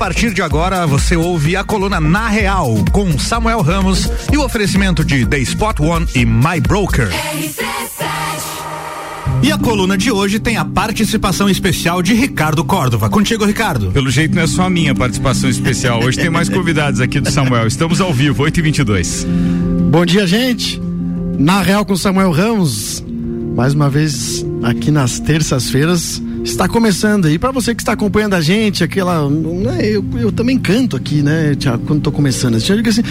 partir de agora você ouve a coluna Na Real com Samuel Ramos e o oferecimento de The Spot One e My Broker. E a coluna de hoje tem a participação especial de Ricardo Córdova. Contigo, Ricardo. Pelo jeito não é só a minha participação especial. Hoje tem mais convidados aqui do Samuel. Estamos ao vivo, 8 e 22 Bom dia, gente. Na Real com Samuel Ramos. Mais uma vez aqui nas terças-feiras está começando aí. Para você que está acompanhando a gente, aquela. Né, eu, eu também canto aqui, né, Tiago, quando estou começando. Eu digo assim: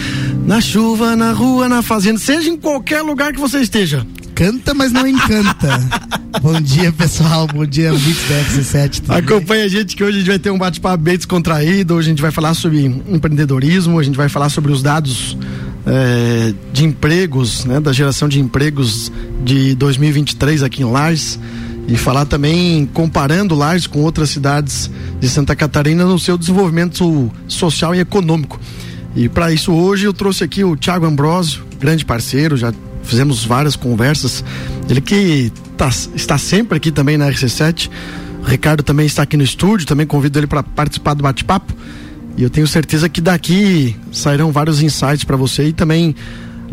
na chuva, na rua, na fazenda, seja em qualquer lugar que você esteja. Canta, mas não encanta. Bom dia, pessoal. Bom dia, Mix da RC7. Acompanha a gente que hoje a gente vai ter um bate-papo bem descontraído. Hoje a gente vai falar sobre empreendedorismo, a gente vai falar sobre os dados é, de empregos, né, da geração de empregos de 2023 aqui em Lages e falar também comparando Lages com outras cidades de Santa Catarina no seu desenvolvimento social e econômico. E para isso hoje eu trouxe aqui o Thiago Ambrosio, grande parceiro, já fizemos várias conversas. Ele que tá, está sempre aqui também na RC7. O Ricardo também está aqui no estúdio, também convido ele para participar do bate-papo. E eu tenho certeza que daqui sairão vários insights para você e também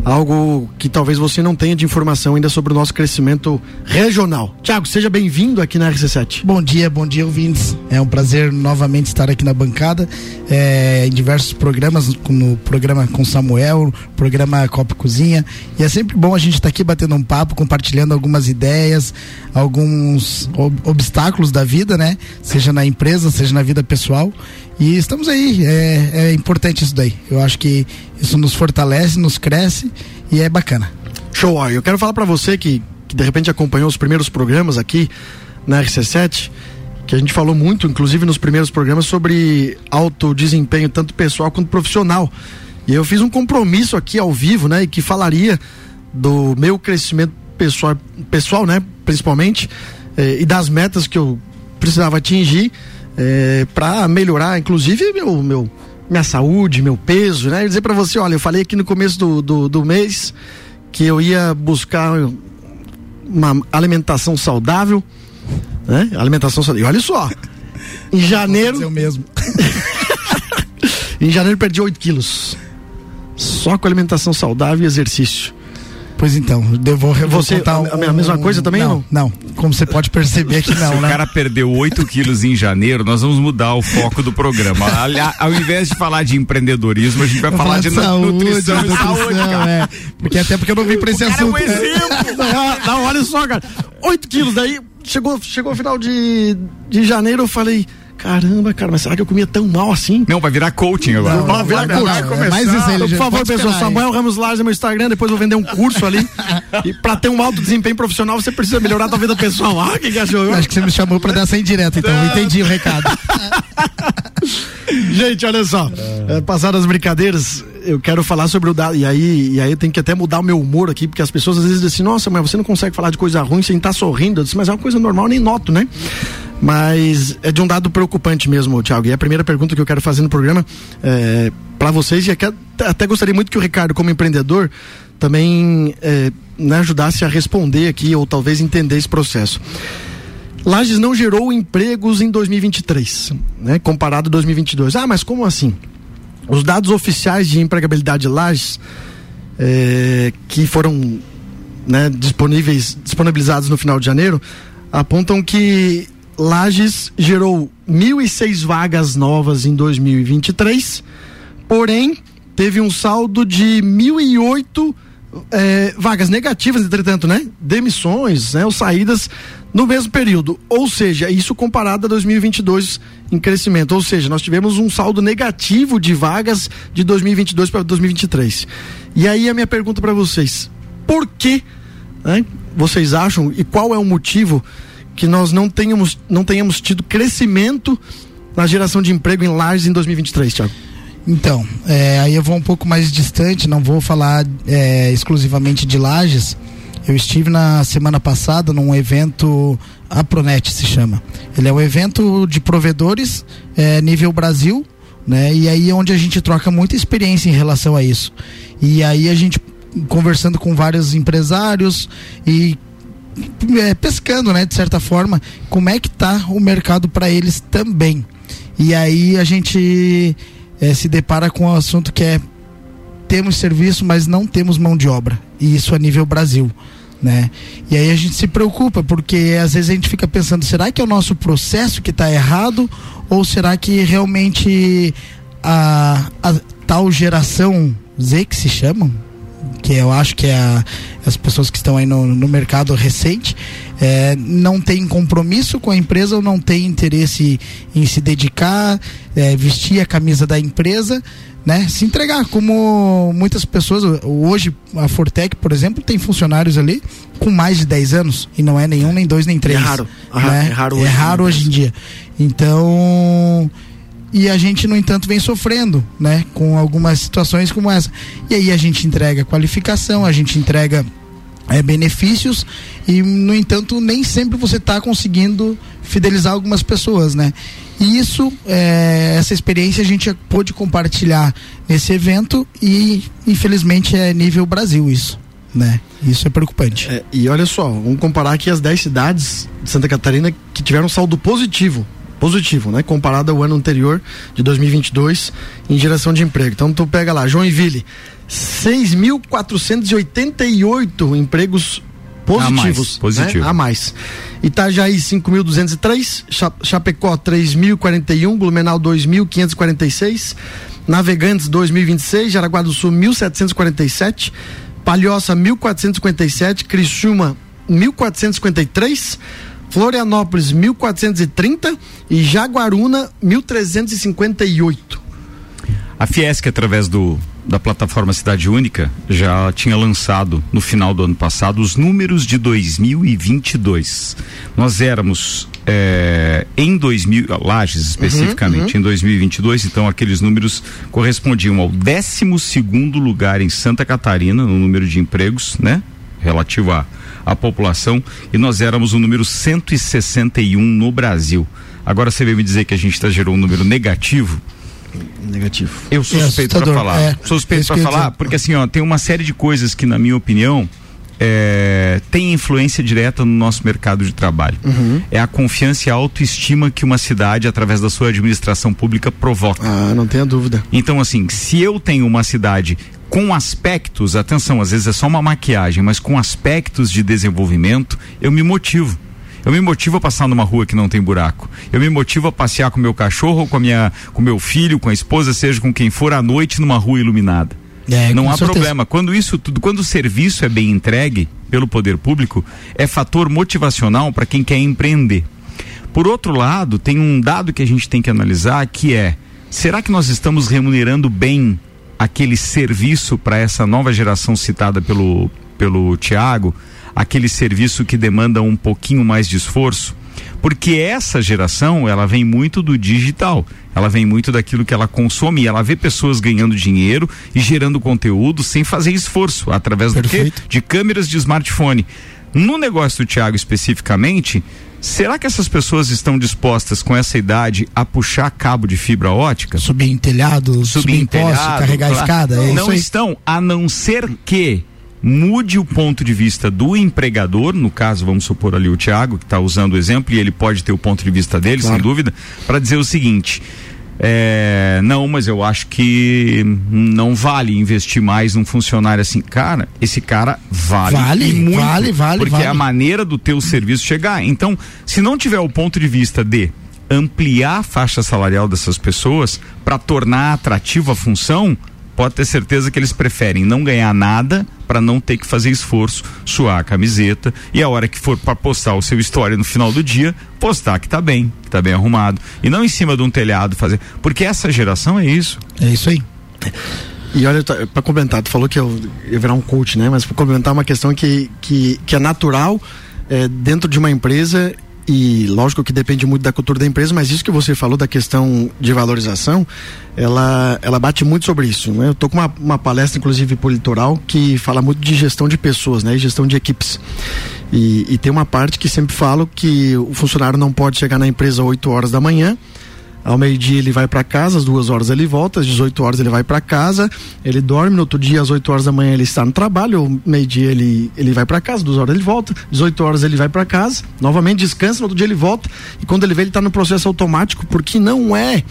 algo que talvez você não tenha de informação ainda sobre o nosso crescimento regional. Tiago, seja bem-vindo aqui na RC7. Bom dia, bom dia, ouvintes. É um prazer novamente estar aqui na bancada, é, em diversos programas, no programa com Samuel, programa Copa Cozinha. E é sempre bom a gente estar tá aqui batendo um papo, compartilhando algumas ideias, alguns ob obstáculos da vida, né? Seja na empresa, seja na vida pessoal. E estamos aí, é, é importante isso daí. Eu acho que isso nos fortalece, nos cresce e é bacana. Show, eu quero falar para você que, que de repente acompanhou os primeiros programas aqui na RC7, que a gente falou muito, inclusive nos primeiros programas, sobre alto desempenho, tanto pessoal quanto profissional. E eu fiz um compromisso aqui ao vivo, né, e que falaria do meu crescimento pessoal, pessoal né, principalmente, eh, e das metas que eu precisava atingir é, para melhorar, inclusive, meu, meu, minha saúde, meu peso, né? E dizer para você, olha, eu falei aqui no começo do, do, do, mês que eu ia buscar uma alimentação saudável, né? Alimentação saudável. E olha só, em janeiro. Eu mesmo. em janeiro perdi 8 quilos. Só com alimentação saudável e exercício. Pois então, eu vou, você contar um, a mesma coisa também não, não? Como você pode perceber que não, Se né? o cara perdeu 8 quilos em janeiro, nós vamos mudar o foco do programa. Ao invés de falar de empreendedorismo, a gente vai falar de saúde, nutrição, nutrição e saúde, cara. É. Porque até porque eu não vim pra esse o assunto. Cara é um exemplo. não, não, olha só, cara. 8 quilos, daí chegou, chegou o final de, de janeiro, eu falei Caramba, cara, mas será que eu comia tão mal assim? Não, vai virar coaching agora. Não, vai virar não, coaching. Mas isso aí, Por favor, pessoal, Samuel Ramos Lages no meu Instagram, depois vou vender um curso ali. e pra ter um alto desempenho profissional, você precisa melhorar a tua vida pessoal. Ah, que, que achou? Acho que você me chamou pra dar essa indireta, então. Entendi o recado. Gente, olha só. É, passadas as brincadeiras, eu quero falar sobre o dado. E aí, e aí eu tenho que até mudar o meu humor aqui, porque as pessoas às vezes dizem assim, nossa, mas você não consegue falar de coisa ruim sem estar tá sorrindo. Eu disse, mas é uma coisa normal, nem noto, né? Mas é de um dado preocupante mesmo, Thiago. E a primeira pergunta que eu quero fazer no programa é, para vocês, e até, até gostaria muito que o Ricardo, como empreendedor, também é, né, ajudasse a responder aqui, ou talvez entender esse processo. Lages não gerou empregos em 2023, né, comparado a 2022. Ah, mas como assim? Os dados oficiais de empregabilidade de Lages, é, que foram né, disponíveis, disponibilizados no final de janeiro, apontam que Lages gerou 1.006 vagas novas em 2023, porém teve um saldo de 1.008 é, vagas negativas, entretanto, né? Demissões, né? Ou saídas no mesmo período. Ou seja, isso comparado a 2022 em crescimento. Ou seja, nós tivemos um saldo negativo de vagas de 2022 para 2023. E aí a minha pergunta para vocês: por que né, vocês acham e qual é o motivo? Que nós não tenhamos, não tenhamos tido crescimento na geração de emprego em Lages em 2023, Thiago? Então, é, aí eu vou um pouco mais distante, não vou falar é, exclusivamente de Lages. Eu estive na semana passada num evento, a Pronet se chama. Ele é um evento de provedores é, nível Brasil, né? E aí é onde a gente troca muita experiência em relação a isso. E aí a gente conversando com vários empresários e é, pescando, né, de certa forma, como é que tá o mercado para eles também. E aí a gente é, se depara com um assunto que é temos serviço, mas não temos mão de obra. E isso a nível Brasil. Né? E aí a gente se preocupa, porque às vezes a gente fica pensando, será que é o nosso processo que está errado? Ou será que realmente a, a tal geração Z que se chamam, que eu acho que é a, as pessoas que estão aí no, no mercado recente, é, não tem compromisso com a empresa ou não tem interesse em se dedicar, é, vestir a camisa da empresa, né? Se entregar, como muitas pessoas, hoje a Fortec, por exemplo, tem funcionários ali com mais de 10 anos, e não é nenhum, nem dois, nem três. É raro. Né? É raro, hoje, é raro hoje em dia. Então, e a gente no entanto vem sofrendo, né, com algumas situações como essa. E aí a gente entrega qualificação, a gente entrega é, benefícios e no entanto nem sempre você está conseguindo fidelizar algumas pessoas, né? E isso, é, essa experiência a gente pôde compartilhar nesse evento e infelizmente é nível Brasil isso. Né? Isso é preocupante. É, e olha só, vamos comparar aqui as 10 cidades de Santa Catarina que tiveram saldo positivo positivo, né? Comparado ao ano anterior, de 2022, em geração de emprego. Então, tu pega lá, Joinville, 6.488 empregos positivos. A mais. Positivo. Né? A mais. Itajaí 5.203, Chapecó 3.041, Blumenau 2.546, Navegantes 2.026, Jaraguá do Sul 1.747, Palhoça 1.457, Criciúma 1.453, Florianópolis 1430 e Jaguaruna 1358. A Fiesc através do da plataforma Cidade Única já tinha lançado no final do ano passado os números de 2022. Nós éramos é, em 2000, Lages especificamente, uhum, uhum. em 2022, então aqueles números correspondiam ao 12 segundo lugar em Santa Catarina no número de empregos, né? Relativo a a população e nós éramos o número 161 no Brasil. Agora você veio me dizer que a gente está gerou um número negativo. Negativo. Eu sou é suspeito para falar. É, sou suspeito para falar, porque assim, ó, tem uma série de coisas que, na minha opinião, é, tem influência direta no nosso mercado de trabalho. Uhum. É a confiança e a autoestima que uma cidade, através da sua administração pública, provoca. Ah, não tenha dúvida. Então, assim, se eu tenho uma cidade com aspectos, atenção, às vezes é só uma maquiagem, mas com aspectos de desenvolvimento, eu me motivo. Eu me motivo a passar numa rua que não tem buraco. Eu me motivo a passear com meu cachorro, com minha, com meu filho, com a esposa, seja com quem for à noite numa rua iluminada. É, não há certeza. problema. Quando isso tudo, quando o serviço é bem entregue pelo poder público, é fator motivacional para quem quer empreender. Por outro lado, tem um dado que a gente tem que analisar que é: será que nós estamos remunerando bem aquele serviço para essa nova geração citada pelo, pelo Tiago, aquele serviço que demanda um pouquinho mais de esforço? Porque essa geração, ela vem muito do digital, ela vem muito daquilo que ela consome, ela vê pessoas ganhando dinheiro e gerando conteúdo sem fazer esforço, através Perfeito. do quê? De câmeras de smartphone. No negócio do Tiago especificamente, Será que essas pessoas estão dispostas com essa idade a puxar cabo de fibra ótica? Subir em telhado, subir, subir em telhado, poste, carregar claro. escada? É não estão, a não ser que mude o ponto de vista do empregador, no caso, vamos supor ali o Tiago, que está usando o exemplo, e ele pode ter o ponto de vista dele, claro. sem dúvida, para dizer o seguinte: é, não, mas eu acho que não vale investir mais num funcionário assim. Cara, esse cara vale. Vale, muito, vale, vale. Porque vale. é a maneira do teu serviço chegar. Então, se não tiver o ponto de vista de ampliar a faixa salarial dessas pessoas para tornar atrativa a função, pode ter certeza que eles preferem não ganhar nada para não ter que fazer esforço, suar a camiseta e a hora que for para postar o seu história no final do dia, postar que tá bem, que tá bem arrumado e não em cima de um telhado fazer, porque essa geração é isso. É isso aí. E olha, para comentar, tu falou que eu ia virar um coach, né? Mas para comentar uma questão que, que, que é natural é, dentro de uma empresa e lógico que depende muito da cultura da empresa, mas isso que você falou da questão de valorização, ela, ela bate muito sobre isso. Né? Eu estou com uma, uma palestra, inclusive, por litoral, que fala muito de gestão de pessoas, né? E gestão de equipes. E, e tem uma parte que sempre falo que o funcionário não pode chegar na empresa 8 horas da manhã, Ao meio-dia ele vai para casa, às duas horas ele volta, às 18 horas ele vai para casa, ele dorme, no outro dia às 8 horas da manhã ele está no trabalho, ao meio-dia ele, ele vai para casa, duas horas ele volta, 18 horas ele vai para casa, novamente descansa, no outro dia ele volta, e quando ele vê ele está no processo automático, porque não é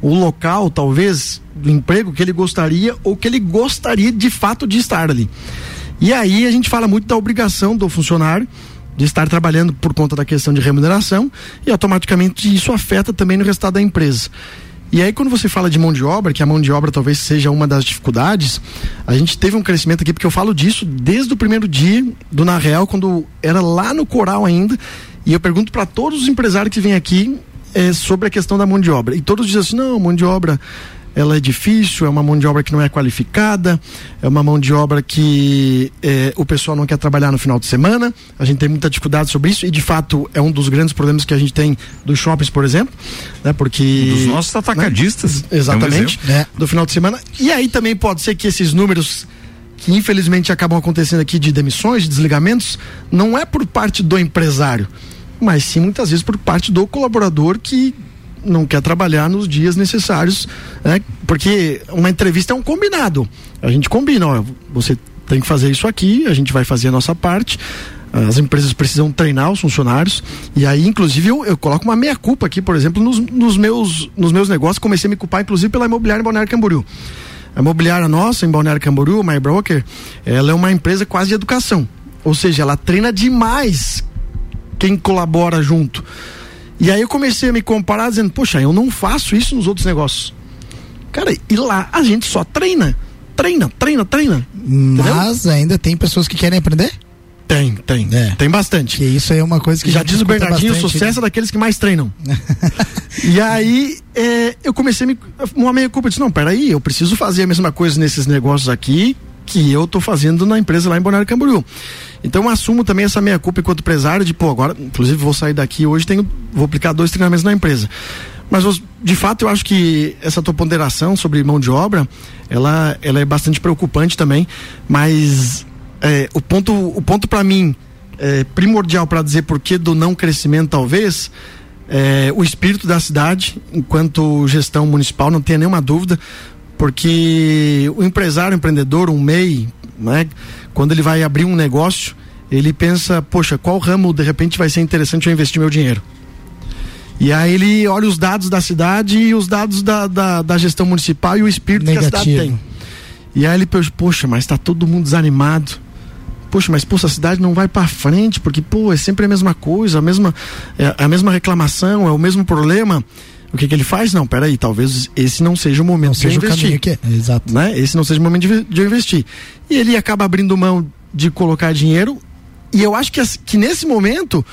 o local, talvez, do emprego que ele gostaria ou que ele gostaria de fato de estar ali. E aí a gente fala muito da obrigação do funcionário de estar trabalhando por conta da questão de remuneração e automaticamente isso afeta também no resultado da empresa. E aí quando você fala de mão de obra, que a mão de obra talvez seja uma das dificuldades, a gente teve um crescimento aqui porque eu falo disso desde o primeiro dia do Na Real, quando era lá no Coral ainda, e eu pergunto para todos os empresários que vêm aqui é, sobre a questão da mão de obra. E todos dizem assim: "Não, mão de obra ela é difícil, é uma mão de obra que não é qualificada, é uma mão de obra que é, o pessoal não quer trabalhar no final de semana. A gente tem muita dificuldade sobre isso e de fato é um dos grandes problemas que a gente tem dos shoppings, por exemplo, né? Porque dos nossos atacadistas, né? exatamente, um é. do final de semana. E aí também pode ser que esses números que infelizmente acabam acontecendo aqui de demissões, de desligamentos, não é por parte do empresário, mas sim muitas vezes por parte do colaborador que não quer trabalhar nos dias necessários, né? Porque uma entrevista é um combinado. A gente combina, ó, você tem que fazer isso aqui, a gente vai fazer a nossa parte. As empresas precisam treinar os funcionários e aí, inclusive, eu, eu coloco uma meia culpa aqui, por exemplo, nos, nos, meus, nos meus negócios. Comecei a me culpar, inclusive, pela imobiliária em Balneário Camboriú. A imobiliária nossa, em Balneário Camboriú, My Broker, ela é uma empresa quase de educação. Ou seja, ela treina demais quem colabora junto. E aí eu comecei a me comparar dizendo, poxa, eu não faço isso nos outros negócios. Cara, e lá a gente só treina. Treina, treina, treina. Mas entendeu? ainda tem pessoas que querem aprender? Tem, tem. É. Tem bastante. Que isso aí é uma coisa que já diz o Bernardinho, bastante, o sucesso né? é daqueles que mais treinam. e aí é, eu comecei a me. Uma meia culpa disse, não, peraí, eu preciso fazer a mesma coisa nesses negócios aqui que eu tô fazendo na empresa lá em Balneário Camboriú. Então assumo também essa minha culpa enquanto empresário de, pô, agora, inclusive vou sair daqui hoje, tenho, vou aplicar dois treinamentos na empresa. Mas de fato eu acho que essa tua ponderação sobre mão de obra, ela, ela é bastante preocupante também, mas é, o ponto, o ponto para mim é, primordial para dizer por que do não crescimento talvez é, o espírito da cidade enquanto gestão municipal não tenha nenhuma dúvida porque o empresário, o empreendedor, um MEI, né, quando ele vai abrir um negócio, ele pensa, poxa, qual ramo de repente vai ser interessante eu investir meu dinheiro? E aí ele olha os dados da cidade e os dados da, da, da gestão municipal e o espírito Negativo. que a cidade tem. E aí ele pensa, poxa, mas está todo mundo desanimado. Poxa, mas poxa, a cidade não vai para frente, porque pô, é sempre a mesma coisa, a mesma, é a mesma reclamação, é o mesmo problema o que, que ele faz? Não, peraí, talvez esse não seja o momento não de eu investir. Que é. Exato. Né? Esse não seja o momento de, de eu investir. E ele acaba abrindo mão de colocar dinheiro. E eu acho que, que nesse momento,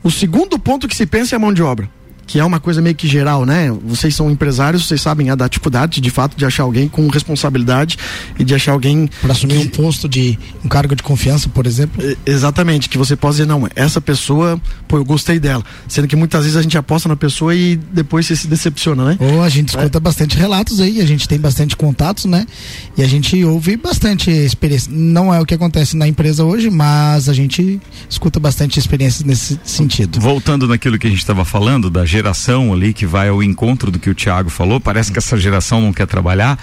o segundo ponto que se pensa é a mão de obra que é uma coisa meio que geral, né? Vocês são empresários, vocês sabem a da dificuldade, de fato, de achar alguém com responsabilidade e de achar alguém. Para assumir que... um posto de. um cargo de confiança, por exemplo? exatamente, que você pode dizer, não, essa pessoa, pô, eu gostei dela. Sendo que muitas vezes a gente aposta na pessoa e depois você se decepciona, né? Ou a gente escuta é. bastante relatos aí, a gente tem bastante contatos, né? E a gente ouve bastante experiência. Não é o que acontece na empresa hoje, mas a gente escuta bastante experiências nesse sentido. Voltando naquilo que a gente estava falando, da geração ali que vai ao encontro do que o Tiago falou, parece que essa geração não quer trabalhar.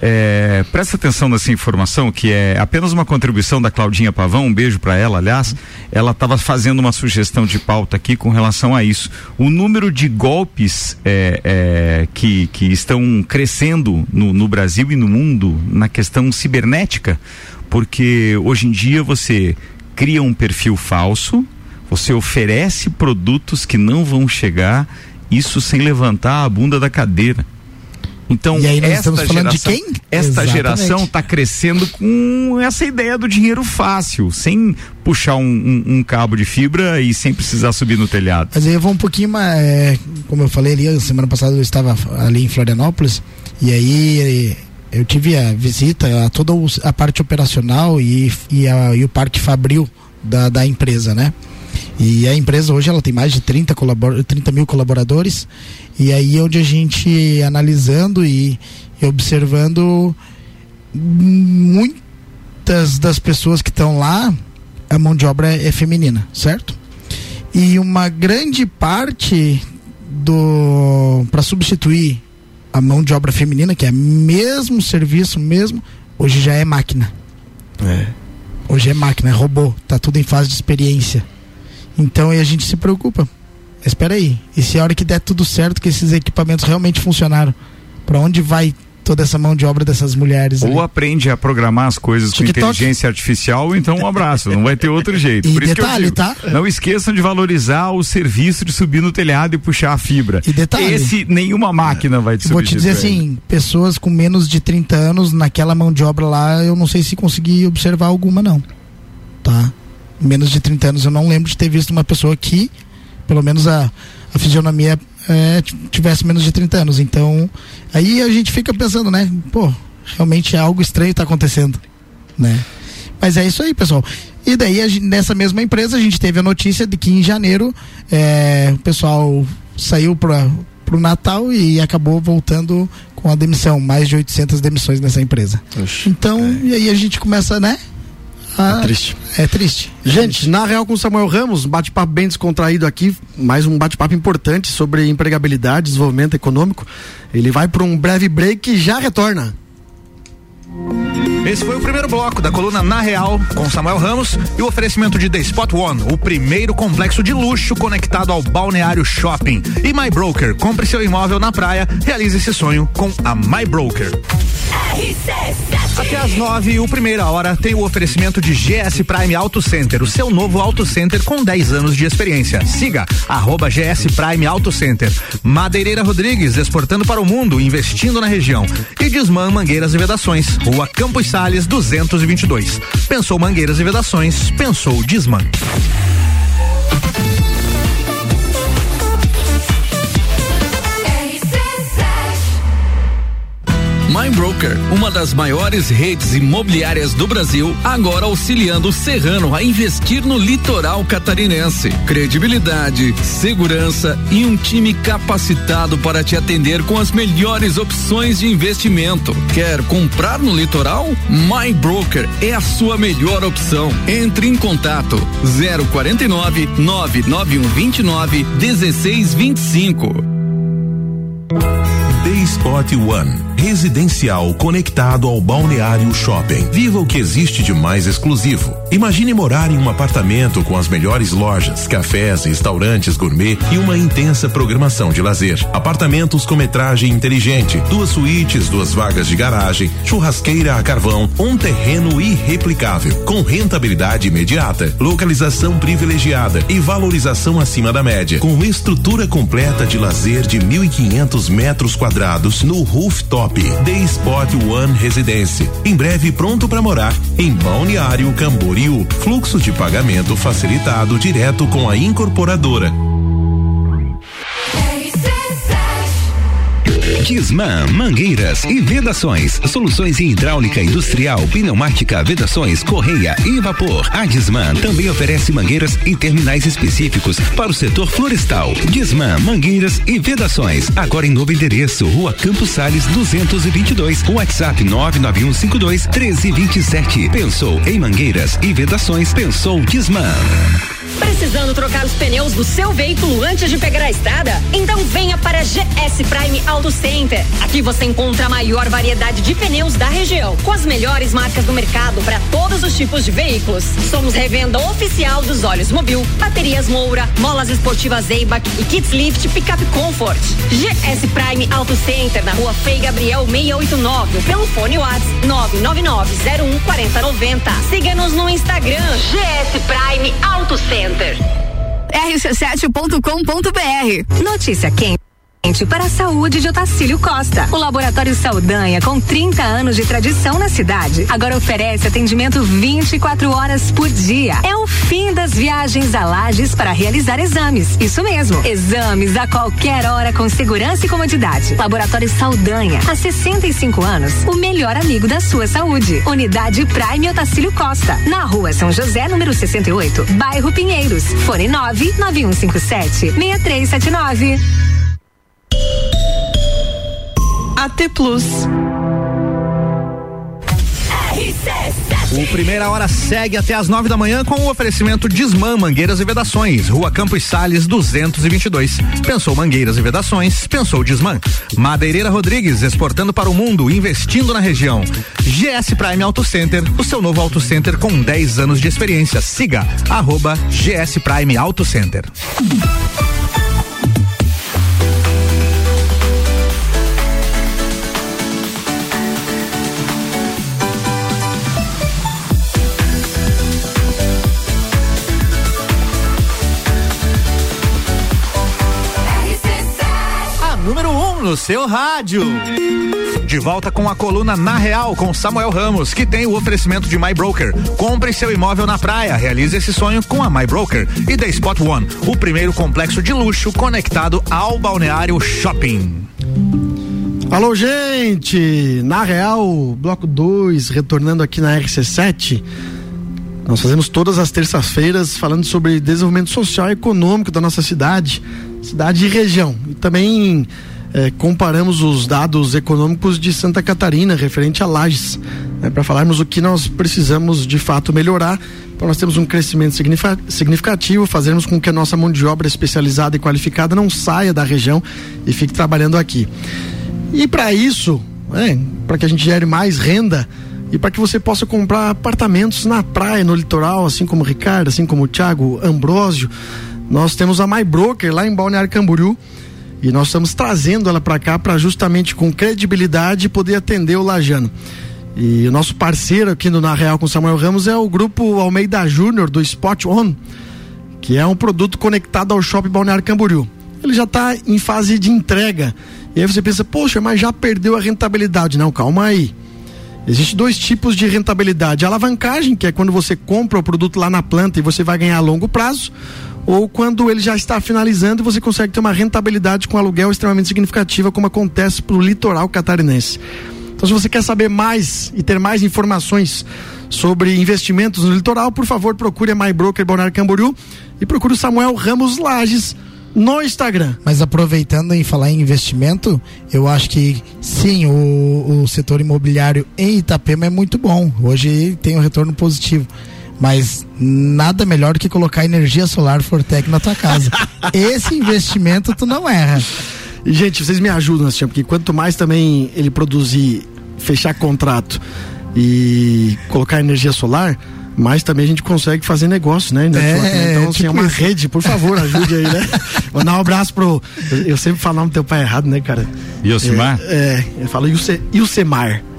É, presta atenção nessa informação que é apenas uma contribuição da Claudinha Pavão, um beijo para ela, aliás. Ela estava fazendo uma sugestão de pauta aqui com relação a isso. O número de golpes é, é, que, que estão crescendo no, no Brasil e no mundo na questão cibernética, porque hoje em dia você cria um perfil falso, você oferece produtos que não vão chegar, isso sem levantar a bunda da cadeira. Então, e aí nós estamos falando geração, de quem? Esta Exatamente. geração está crescendo com essa ideia do dinheiro fácil, sem puxar um, um, um, cabo de fibra e sem precisar subir no telhado. Mas aí eu vou um pouquinho mais, é, como eu falei ali, semana passada eu estava ali em Florianópolis, e aí eu tive a visita a toda a parte operacional e, e, a, e o parque fabril da, da empresa, né? E a empresa hoje ela tem mais de 30, colabor 30 mil colaboradores. E aí é onde a gente analisando e, e observando muitas das pessoas que estão lá, a mão de obra é, é feminina, certo? E uma grande parte do para substituir a mão de obra feminina, que é mesmo serviço mesmo, hoje já é máquina. É. Hoje é máquina, é robô, tá tudo em fase de experiência. Então aí a gente se preocupa. Mas espera aí, e se a hora que der tudo certo, que esses equipamentos realmente funcionaram, para onde vai toda essa mão de obra dessas mulheres. Ou ali. aprende a programar as coisas TikTok. com inteligência artificial, então um abraço, não vai ter outro jeito. E Por detalhe, tá? Não esqueçam de valorizar o serviço de subir no telhado e puxar a fibra. E detalhe. Esse nenhuma máquina vai te Vou te dizer assim, pessoas com menos de 30 anos naquela mão de obra lá, eu não sei se consegui observar alguma não. Tá? Menos de 30 anos eu não lembro de ter visto uma pessoa que pelo menos a, a fisionomia é, tivesse menos de 30 anos. Então, aí a gente fica pensando, né? Pô, realmente é algo estranho está acontecendo, né? Mas é isso aí, pessoal. E daí, a, nessa mesma empresa, a gente teve a notícia de que em janeiro é, o pessoal saiu para o Natal e acabou voltando com a demissão. Mais de 800 demissões nessa empresa. Oxe, então, é. e aí a gente começa, né? Ah, é triste. É triste. Gente, na real com Samuel Ramos, bate-papo bem descontraído aqui, mais um bate-papo importante sobre empregabilidade, desenvolvimento econômico. Ele vai para um breve break e já retorna. Esse foi o primeiro bloco da coluna Na Real com Samuel Ramos e o oferecimento de The Spot One, o primeiro complexo de luxo conectado ao balneário shopping. E My Broker, compre seu imóvel na praia, realize esse sonho com a My Broker. Até às nove, o primeira hora tem o oferecimento de GS Prime Auto Center, o seu novo auto center com 10 anos de experiência. Siga arroba GS Prime Auto Center. Madeireira Rodrigues, exportando para o mundo, investindo na região. E Desmã Mangueiras e Vedações, Rua Campos Sales 222. Pensou Mangueiras e Vedações, pensou Desmã. My Broker, uma das maiores redes imobiliárias do Brasil, agora auxiliando o Serrano a investir no litoral catarinense. Credibilidade, segurança e um time capacitado para te atender com as melhores opções de investimento. Quer comprar no litoral? My Broker é a sua melhor opção. Entre em contato 049 99129 1625. The Spot One, residencial conectado ao balneário shopping. Viva o que existe de mais exclusivo. Imagine morar em um apartamento com as melhores lojas, cafés, restaurantes gourmet e uma intensa programação de lazer. Apartamentos com metragem inteligente, duas suítes, duas vagas de garagem, churrasqueira a carvão, um terreno irreplicável, com rentabilidade imediata, localização privilegiada e valorização acima da média, com estrutura completa de lazer de 1.500 metros quadrados no rooftop. The Spot One Residência. Em breve pronto para morar em Balneário Camboriú. Fluxo de pagamento facilitado direto com a incorporadora. Disman, mangueiras e vedações. Soluções em hidráulica industrial, pneumática, vedações, correia e vapor. A Disman também oferece mangueiras e terminais específicos para o setor florestal. Disman, mangueiras e vedações. Agora em novo endereço, Rua Campos Sales 222. WhatsApp 99152 1327. Pensou em mangueiras e vedações? Pensou Disman. Precisando trocar os pneus do seu veículo antes de pegar a estrada? Então venha para GS Prime Auto Center. Aqui você encontra a maior variedade de pneus da região, com as melhores marcas do mercado para todos os tipos de veículos. Somos revenda oficial dos óleos Mobil, baterias Moura, molas esportivas Eibach e kits lift Pickup Comfort. GS Prime Auto Center na Rua Frei Gabriel 689, pelo fone WhatsApp 999014090. Siga-nos no Instagram GS Prime Auto Center rc7.com.br. Notícia quente para a saúde de Otacílio Costa. O Laboratório Saldanha, com 30 anos de tradição na cidade, agora oferece atendimento 24 horas por dia. É o fim das viagens a Lages para realizar exames. Isso mesmo, exames a qualquer hora com segurança e comodidade. Laboratório Saldanha, há 65 anos, o melhor amigo da sua saúde. Unidade Prime Otacílio Costa, na rua São José, número 68, bairro Pinheiros. Fone 9 9157 6379. AT Plus. O Primeira Hora segue até as nove da manhã com o oferecimento Desmã Mangueiras e Vedações, Rua Campos Sales 222. Pensou Mangueiras e Vedações, pensou Desmã. Madeireira Rodrigues, exportando para o mundo, investindo na região. GS Prime Auto Center, o seu novo auto center com 10 anos de experiência. Siga arroba GS Prime Auto Center. No seu rádio. De volta com a coluna Na Real com Samuel Ramos, que tem o oferecimento de My Broker. Compre seu imóvel na praia, realize esse sonho com a My Broker. E da Spot One, o primeiro complexo de luxo conectado ao balneário shopping. Alô, gente! Na Real, bloco 2, retornando aqui na RC7. Nós fazemos todas as terças-feiras falando sobre desenvolvimento social e econômico da nossa cidade, cidade e região. E também eh, comparamos os dados econômicos de Santa Catarina referente a Lages, né, para falarmos o que nós precisamos de fato melhorar para nós termos um crescimento significa- significativo, fazermos com que a nossa mão de obra especializada e qualificada não saia da região e fique trabalhando aqui. E para isso, para que a gente gere mais renda e para que você possa comprar apartamentos na praia, no litoral, assim como o Ricardo, assim como o Thiago Ambrósio, nós temos a My Broker lá em Balneário Camboriú e nós estamos trazendo ela para cá para justamente com credibilidade poder atender o lajano. E o nosso parceiro aqui no Na Real com Samuel Ramos é o grupo Almeida Júnior do Spot On, que é um produto conectado ao Shopping Balneário Camboriú. Ele já está em fase de entrega. E aí você pensa, poxa, mas já perdeu a rentabilidade. Não, calma aí. Existem dois tipos de rentabilidade. A alavancagem, que é quando você compra o produto lá na planta e você vai ganhar a longo prazo, ou quando ele já está finalizando e você consegue ter uma rentabilidade com aluguel extremamente significativa, como acontece para o litoral catarinense. Então, se você quer saber mais e ter mais informações sobre investimentos no litoral, por favor, procure a My Broker Balneário Camboriú e procure o Samuel Ramos Lages no Instagram. Mas aproveitando em falar em investimento, eu acho que sim, o, o setor imobiliário em Itapema é muito bom. Hoje tem um retorno positivo. Mas nada melhor do que colocar energia solar Fortec na tua casa. Esse investimento tu não erra. E, gente, vocês me ajudam, assim, porque quanto mais também ele produzir, fechar contrato e colocar energia solar, mais também a gente consegue fazer negócio, né? Network, né? Então, assim, é tipo uma isso. rede, por favor, ajude aí, né? Mandar um abraço pro. Eu, eu sempre falo o nome do teu pai errado, né, cara? Yosimar? É, é eu falo Ilse-.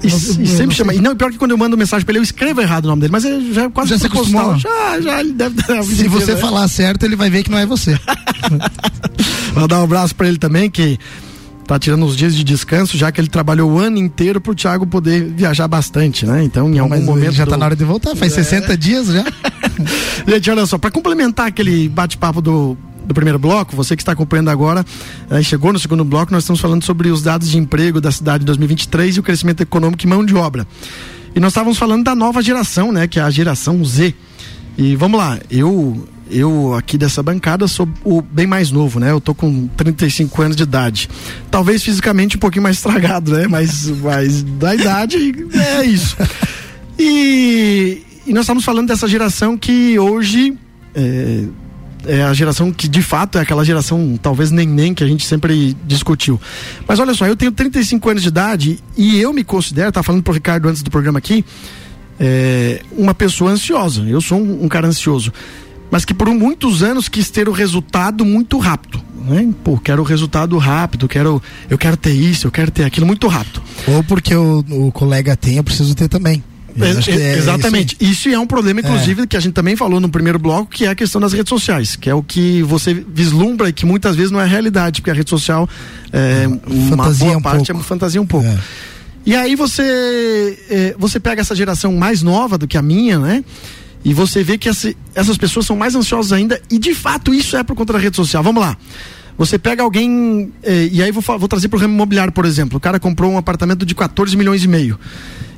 E, Não, e eu sempre não chama. E não, pior que quando eu mando mensagem pra ele, eu escrevo errado o nome dele, mas ele já é quase Já se acostumou. Já, já, ele deve vida Se você né? falar certo, ele vai ver que não é você. Mandar um abraço pra ele também, que tá tirando uns dias de descanso, já que ele trabalhou o ano inteiro pro Thiago poder viajar bastante, né? Então, em algum Mas momento. já tá na hora de voltar, faz 60 dias já. Gente, olha só, para complementar aquele bate-papo do, do primeiro bloco, você que está acompanhando agora, eh, chegou no segundo bloco, nós estamos falando sobre os dados de emprego da cidade em 2023 e o crescimento econômico e mão de obra. E nós estávamos falando da nova geração, né, que é a geração Z. E vamos lá, eu eu aqui dessa bancada sou o bem mais novo, né? Eu tô com 35 anos de idade. Talvez fisicamente um pouquinho mais estragado, né? Mas, mas da idade é isso. E, e nós estamos falando dessa geração que hoje é, é a geração que de fato é aquela geração talvez neném que a gente sempre discutiu. Mas olha só, eu tenho 35 anos de idade e eu me considero, tá falando pro Ricardo antes do programa aqui, é, uma pessoa ansiosa. Eu sou um, um cara ansioso. Mas que por muitos anos quis ter o resultado muito rápido. Né? Pô, quero o resultado rápido, quero, eu quero ter isso, eu quero ter aquilo muito rápido. Ou porque o, o colega tem, eu preciso ter também. É, é exatamente. isso Isso, é um problema, inclusive, que a gente também falou no primeiro bloco, que é a questão das redes sociais, que é o que você vislumbra e que muitas vezes não é realidade, porque a rede social é uma Fantasia boa um parte pouco. é uma fantasia um pouco. É. E aí você você pega essa geração mais nova do que a minha, né? E você vê que essa- essas pessoas são mais ansiosas ainda, e de fato isso é por conta da rede social. Vamos lá. Você pega alguém, eh, e aí vou, vou trazer para o ramo imobiliário, por exemplo. O cara comprou um apartamento de 14 milhões e meio.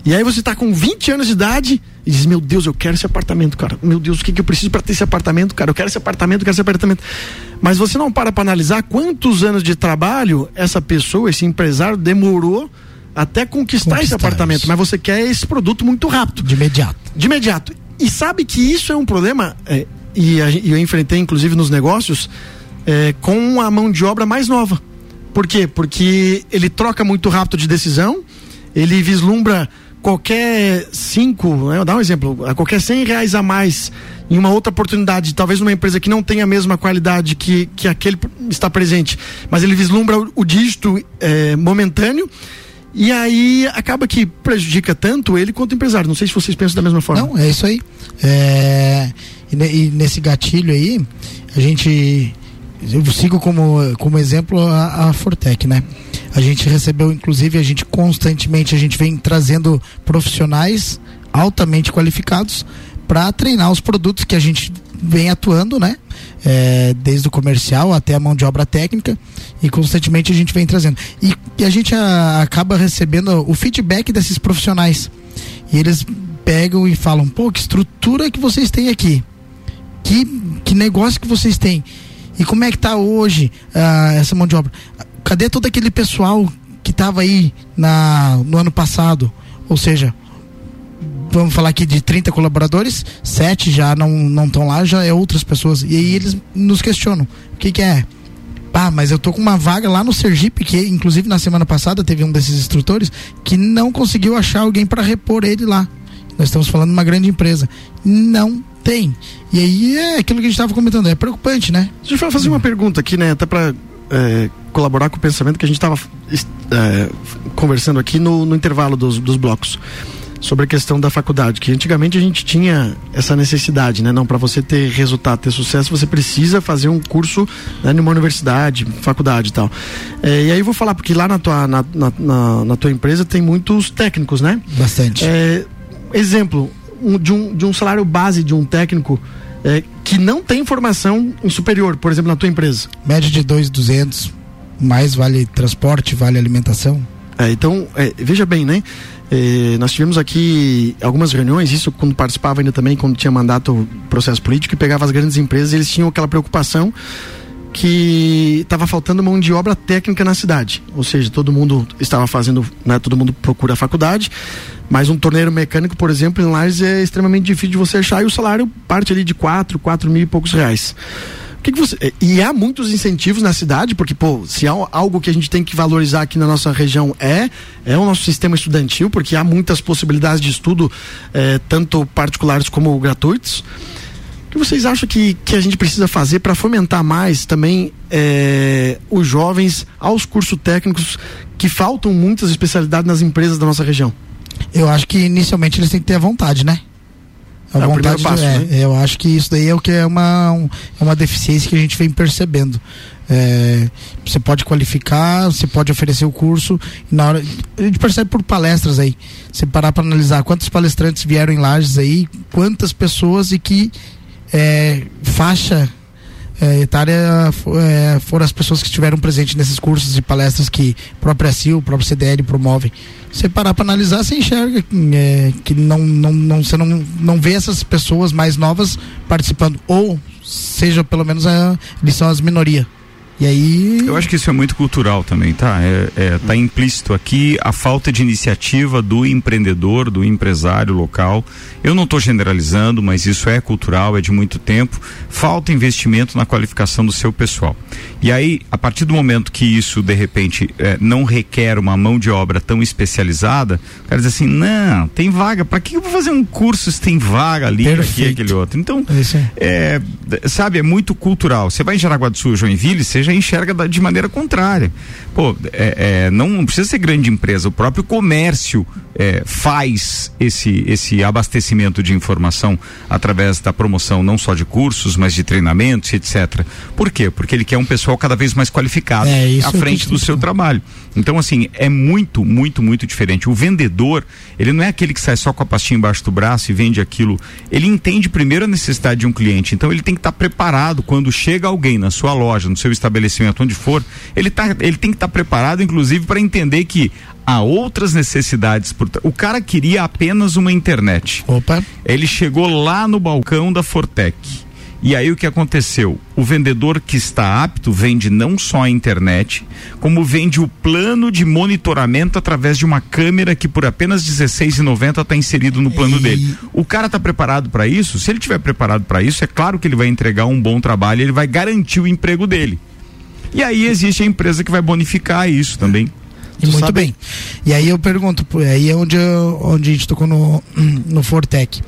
E aí você está com 20 anos de idade e diz: Meu Deus, eu quero esse apartamento, cara. Meu Deus, o que, que eu preciso para ter esse apartamento, cara? Eu quero esse apartamento, eu quero esse apartamento. Mas você não para para analisar quantos anos de trabalho essa pessoa, esse empresário, demorou até conquistar, esse Conquistar apartamento, isso. mas você quer esse produto muito rápido. De imediato. De imediato. E sabe que isso é um problema, é, e, a e eu enfrentei inclusive nos negócios, é, com a mão de obra mais nova. Por quê? Porque ele troca muito rápido de decisão, ele vislumbra qualquer cinco, né, vou dar um exemplo, a qualquer cem reais a mais em uma outra oportunidade, talvez numa empresa que não tenha a mesma qualidade que, que aquele está presente, mas ele vislumbra o, o dígito é, momentâneo e aí acaba que prejudica tanto ele quanto o empresário. Não sei se vocês pensam da mesma forma. Não, é isso aí. É, e, e nesse gatilho aí, a gente. Eu sigo como, como exemplo a, a Fortec, né? A gente recebeu, inclusive, a gente constantemente, a gente vem trazendo profissionais altamente qualificados para treinar os produtos que a gente vem atuando, né? É, desde o comercial até a mão de obra técnica e constantemente a gente vem trazendo. E, e a gente a- acaba recebendo o feedback desses profissionais. E eles pegam e falam, pô, que estrutura que vocês têm aqui. Que, que negócio que vocês têm. E como é que tá hoje ah, essa mão de obra? Cadê todo aquele pessoal que estava aí na, no ano passado? Ou seja, vamos falar aqui de 30 colaboradores, sete já não estão lá, já é outras pessoas. E aí eles nos questionam: o que, que é? Ah, mas eu tô com uma vaga lá no Sergipe, que inclusive na semana passada teve um desses instrutores que não conseguiu achar alguém para repor ele lá. Nós estamos falando de uma grande empresa. Não tem. E aí é aquilo que a gente estava comentando, é preocupante, né? Deixa eu fazer uma pergunta aqui, né? Até para colaborar com o pensamento que a gente estava conversando aqui no, no intervalo dos, dos blocos sobre a questão da faculdade, que antigamente a gente tinha essa necessidade, né? Não, para você ter resultado, ter sucesso, você precisa fazer um curso né, numa universidade, faculdade e tal. É, e aí eu vou falar, porque lá na tua, na, na, na, tua empresa tem muitos técnicos, né? Bastante. É, exemplo, um, de, um, de um salário base de um técnico é, que não tem formação em superior, por exemplo, na tua empresa. Média de 2,200, mais vale transporte, vale alimentação. É, então, é, veja bem, né? É, nós tivemos aqui algumas reuniões, isso quando participava ainda também, quando tinha mandato processo político, e pegava as grandes empresas, eles tinham aquela preocupação que estava faltando mão de obra técnica na cidade. Ou seja, todo mundo estava fazendo, né, todo mundo procura a faculdade, mas um torneiro mecânico, por exemplo, em Lages é extremamente difícil de você achar e o salário parte ali de quatro, quatro mil e poucos reais. Que, que você, e há muitos incentivos na cidade, porque, pô, se há algo que a gente tem que valorizar aqui na nossa região é, é o nosso sistema estudantil, porque há muitas possibilidades de estudo, eh, tanto particulares como gratuitos. O que vocês acham que, que a gente precisa fazer para fomentar mais também eh, os jovens aos cursos técnicos que faltam muitas especialidades nas empresas da nossa região? Eu acho que inicialmente eles têm que ter a vontade, né? A É vontade, passo, é, né? Eu acho que isso daí é o que é uma, um- é uma deficiência que a gente vem percebendo. É, você pode qualificar, você pode oferecer o curso. Na hora, a gente percebe por palestras aí. Você parar para analisar quantos palestrantes vieram em Lages aí, quantas pessoas e que é, faixa é, etária é, foram as pessoas que estiveram presentes nesses cursos e palestras que a própria CIL, o próprio CDL promovem. Você parar para analisar, você enxerga é, que não, não, não, você não, não vê essas pessoas mais novas participando. Ou seja, pelo menos a, eles são as minoria. E aí. Eu acho que isso é muito cultural também, tá? É, é, tá implícito aqui a falta de iniciativa do empreendedor, do empresário local. Eu não estou generalizando, mas isso é cultural, é de muito tempo. Falta investimento na qualificação do seu pessoal. E aí, a partir do momento que isso, de repente, é, não requer uma mão de obra tão especializada, o cara diz assim: não, tem vaga. Para que eu vou fazer um curso se tem vaga ali, aqui, Perfeito. aquele outro? Então, É é, sabe, é muito cultural. Você vai em Jaraguá do Sul, Joinville, você já enxerga da- de maneira contrária. Pô, é, é, não precisa ser grande empresa, o próprio comércio é, faz esse, esse abastecimento de informação através da promoção não só de cursos, mas de treinamentos, etc. Por quê? Porque ele quer um pessoal cada vez mais qualificado É, à eu frente do seu trabalho. Então, assim, é muito, muito, muito diferente. O vendedor, ele não é aquele que sai só com a pastinha embaixo do braço e vende aquilo. Ele entende primeiro a necessidade de um cliente. Então, ele tem que estar preparado quando chega alguém na sua loja, no seu estabelecimento, onde for. Ele, tá, ele tem que estar preparado, inclusive, para entender que há outras necessidades. Por... O cara queria apenas uma internet. Opa. Ele chegou lá no balcão da Fortec E aí o que aconteceu? O vendedor que está apto vende não só a internet, como vende o plano de monitoramento através de uma câmera que por apenas R$16,90 está inserido no plano e... dele. O cara está preparado para isso? Se ele estiver preparado para isso, é claro que ele vai entregar um bom trabalho, ele vai garantir o emprego dele. E aí existe a empresa que vai bonificar isso também. E muito sabe? bem. E aí eu pergunto, aí é onde, eu, onde a gente tocou no, no Fortec.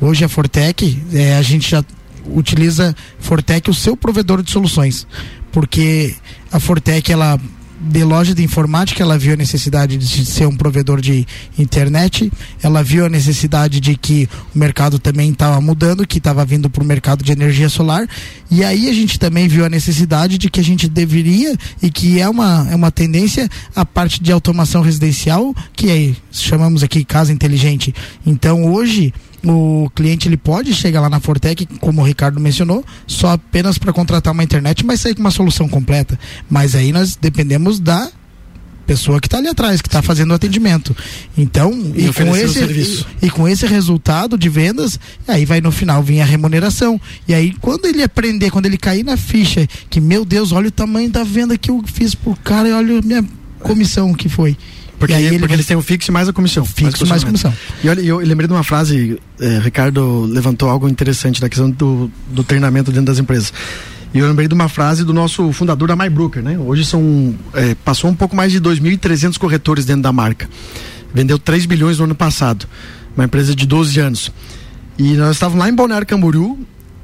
Hoje a Fortec, é, a gente já utiliza Fortec o seu provedor de soluções. Porque a Fortec, ela de loja de informática, ela viu a necessidade de ser um provedor de internet, ela viu a necessidade de que o mercado também estava mudando, que estava vindo para o mercado de energia solar, e aí a gente também viu a necessidade de que a gente deveria, e que é uma, é uma tendência, a parte de automação residencial, que é, chamamos aqui casa inteligente. Então hoje o cliente ele pode chegar lá na Fortec, como o Ricardo mencionou, só apenas para contratar uma internet, mas sair com uma solução completa. Mas aí nós dependemos da pessoa que está ali atrás, que está fazendo o atendimento. Então, e, e com esse e, e, com esse resultado de vendas, aí vai no final vir a remuneração. E aí quando ele aprender, quando ele cair na ficha, que meu Deus, olha o tamanho da venda que eu fiz por cara e olha a minha comissão que foi. Porque, ele porque eles têm o fixo mais a comissão. Fixo mais, mais comissão. E olha, eu, lembrei de uma frase, eh, Ricardo levantou algo interessante da questão do, do treinamento dentro das empresas. E eu lembrei de uma frase do nosso fundador da MyBroker, né? Hoje são é, passou um pouco mais de 2.300 corretores dentro da marca. Vendeu 3 bilhões no ano passado. Uma empresa de 12 anos. E nós estávamos lá em Balneário Camboriú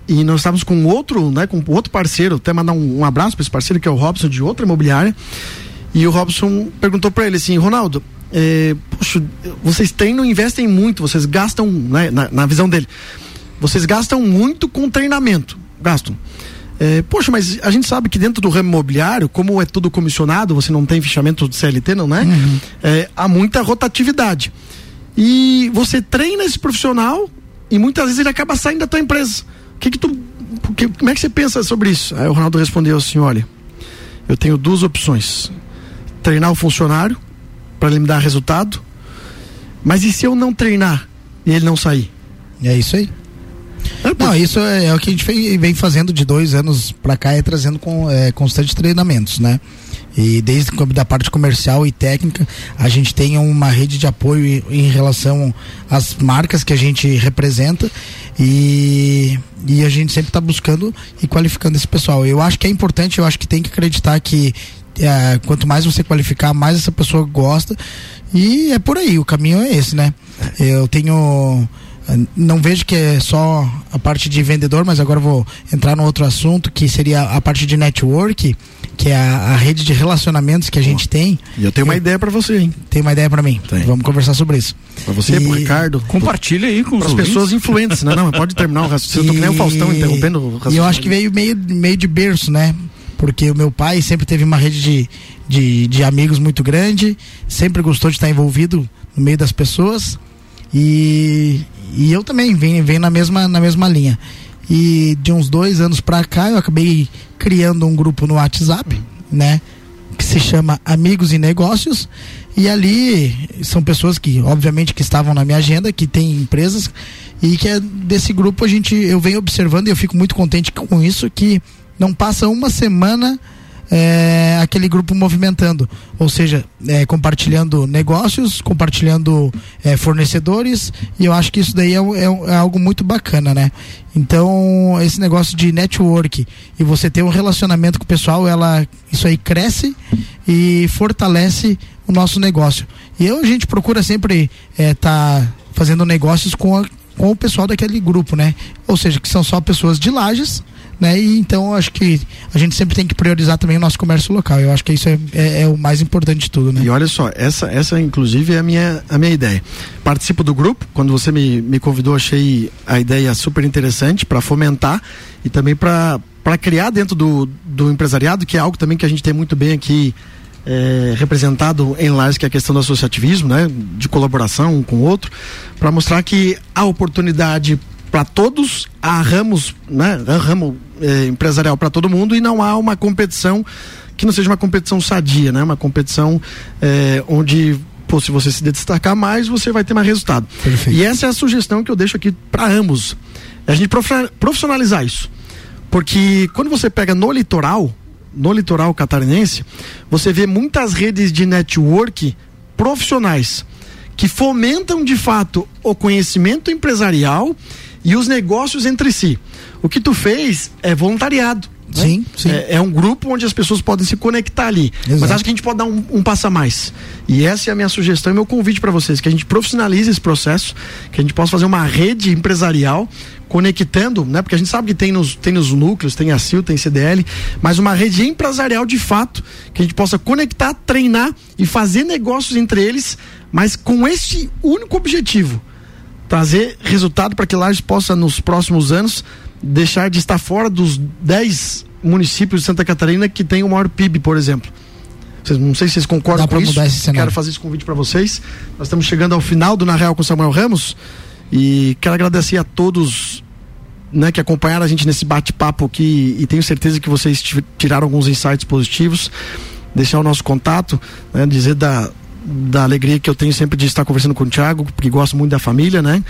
e nós estávamos com outro, né, com outro parceiro, até mandar um, um abraço para esse parceiro que é o Robson de outra imobiliária. E o Robson perguntou para ele assim, Ronaldo, é, poxa, vocês treinam, investem muito, vocês gastam, né, na, na, visão dele, vocês gastam muito com treinamento, gastam. É, poxa, mas a gente sabe que dentro do ramo imobiliário, como é tudo comissionado, você não tem fichamento de CLT, não é? Uhum. é há muita rotatividade. E você treina esse profissional e muitas vezes ele acaba saindo da tua empresa. O que que tu, que, como é que você pensa sobre isso? Aí o Ronaldo respondeu assim, olha, eu tenho duas opções treinar o funcionário para ele me dar resultado. Mas e se eu não treinar e ele não sair? É isso aí. É, não, isso é, é, o que a gente vem, fazendo de dois anos para cá, é trazendo com é, constante treinamentos, né? E desde da parte comercial e técnica, a gente tem uma rede de apoio em relação às marcas que a gente representa e, e a gente sempre está buscando e qualificando esse pessoal. Eu acho que é importante, eu acho que tem que acreditar que é, quanto mais você qualificar, mais essa pessoa gosta. E é por aí, o caminho é esse, né? Eu tenho. Não vejo que é só a parte de vendedor, mas agora vou entrar no outro assunto que seria a parte de network, que é a, a rede de relacionamentos que a gente tem. E eu tenho uma ideia para você, hein? Tem uma ideia para mim. Tem. Vamos conversar sobre isso. Para você, e... pro Ricardo. Compartilha aí com as pessoas influentes, né? Não, pode terminar o raciocínio. E... Eu tô que nem o Faustão interrompendo o raciocínio. E eu acho que veio meio, meio de berço, né? Porque o meu pai sempre teve uma rede de, de, de amigos muito grande, sempre gostou de estar envolvido no meio das pessoas e, e eu também venho, venho na, mesma, na mesma linha. E de uns dois anos para cá eu acabei criando um grupo no WhatsApp, né? Que se chama Amigos e Negócios. E ali são pessoas que, obviamente, que estavam na minha agenda, que têm empresas, e que é desse grupo a gente eu venho observando e eu fico muito contente com isso, que não passa uma semana é, aquele grupo movimentando, ou seja, é, compartilhando negócios, compartilhando é, fornecedores, e eu acho que isso daí é, é, é, algo muito bacana, né? Então, esse negócio de network e você ter um relacionamento com o pessoal, ela, isso aí cresce e fortalece o nosso negócio. E eu, a gente procura sempre estar tá fazendo negócios com, a, com o pessoal daquele grupo, né? Ou seja, que são só pessoas de lajes né? E então acho que a gente sempre tem que priorizar também o nosso comércio local. Eu acho que isso é, é, é, o mais importante de tudo, né? E olha só, essa, essa inclusive é a minha, a minha ideia. Participo do grupo, quando você me, me convidou, achei a ideia super interessante para fomentar e também para criar dentro do, do empresariado, que é algo também que a gente tem muito bem aqui é, representado em Lages, que é a questão do associativismo, né, de colaboração um com o outro, para mostrar que há oportunidade para todos, há ramos, né, há ramo é, empresarial para todo mundo e não há uma competição que não seja uma competição sadia, né? Uma competição é, onde pô, se você se destacar mais, você vai ter mais resultado. Perfeito. E essa é a sugestão que eu deixo aqui para ambos. É a gente profissionalizar isso. Porque quando você pega no litoral, no litoral catarinense, você vê muitas redes de network profissionais que fomentam de fato o conhecimento empresarial e os negócios entre si. O que tu fez é voluntariado. Né? Sim, sim. É, é, um grupo onde as pessoas podem se conectar ali. Exato. Mas acho que a gente pode dar um, um passo a mais. E essa é a minha sugestão e meu convite para vocês, que a gente profissionalize esse processo, que a gente possa fazer uma rede empresarial conectando, né? Porque a gente sabe que tem nos, tem nos núcleos, tem a CIL, tem CDL, mas uma rede empresarial de fato, que a gente possa conectar, treinar e fazer negócios entre eles, mas com este único objetivo, trazer resultado para que Lages possa nos próximos anos deixar de estar fora dos 10 municípios de Santa Catarina que tem o maior PIB, por exemplo. Vocês, não sei se vocês concordam com isso. Quero fazer esse convite para vocês. Nós estamos chegando ao final do Na Real com Samuel Ramos e quero agradecer a todos né, que acompanharam a gente nesse bate-papo aqui e tenho certeza que vocês ti- tiraram alguns insights positivos. Deixar o nosso contato, né, dizer da, da alegria que eu tenho sempre de estar conversando com o Thiago, porque gosto muito da família, né?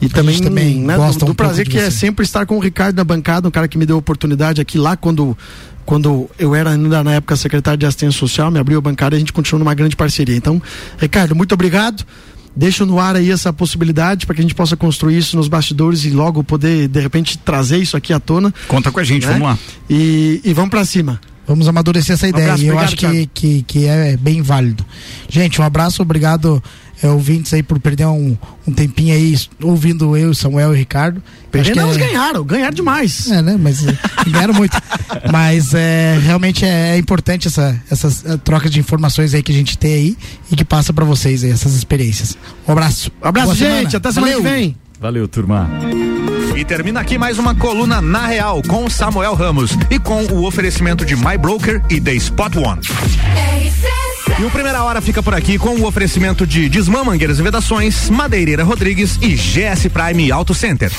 E também, também né, gosta do, do um prazer que é sempre estar com o Ricardo na bancada, um cara que me deu a oportunidade aqui lá quando quando eu era ainda na época secretário de assistência social, me abriu a bancada e a gente continua numa grande parceria. Então, Ricardo, muito obrigado. Deixa no ar aí essa possibilidade para que a gente possa construir isso nos bastidores e logo poder, de repente, trazer isso aqui à tona. Conta com a gente, né? vamos lá. E, e vamos para cima. Vamos amadurecer essa ideia. abraço, e eu obrigado, acho que, que, que é bem válido. Gente, um abraço, obrigado, é, ouvintes aí, por perder um, um tempinho aí ouvindo eu, Samuel e Ricardo. Que Não, é- ganharam, ganharam demais. É, né? Mas eh, ganharam muito. Mas é, realmente é, é importante essa, essas eh, trocas de informações aí que a gente tem aí e que passa pra vocês aí, essas experiências. Um abraço. Um abraço, Boa gente. semana. Até semana Valeu. que vem. Valeu, turma. E termina aqui mais uma coluna na real com Samuel Ramos e com o oferecimento de My Broker e The Spot One. E o Primeira Hora fica por aqui com o oferecimento de Desmã Mangueiras e Vedações, Madeireira Rodrigues e GS Prime Auto Center.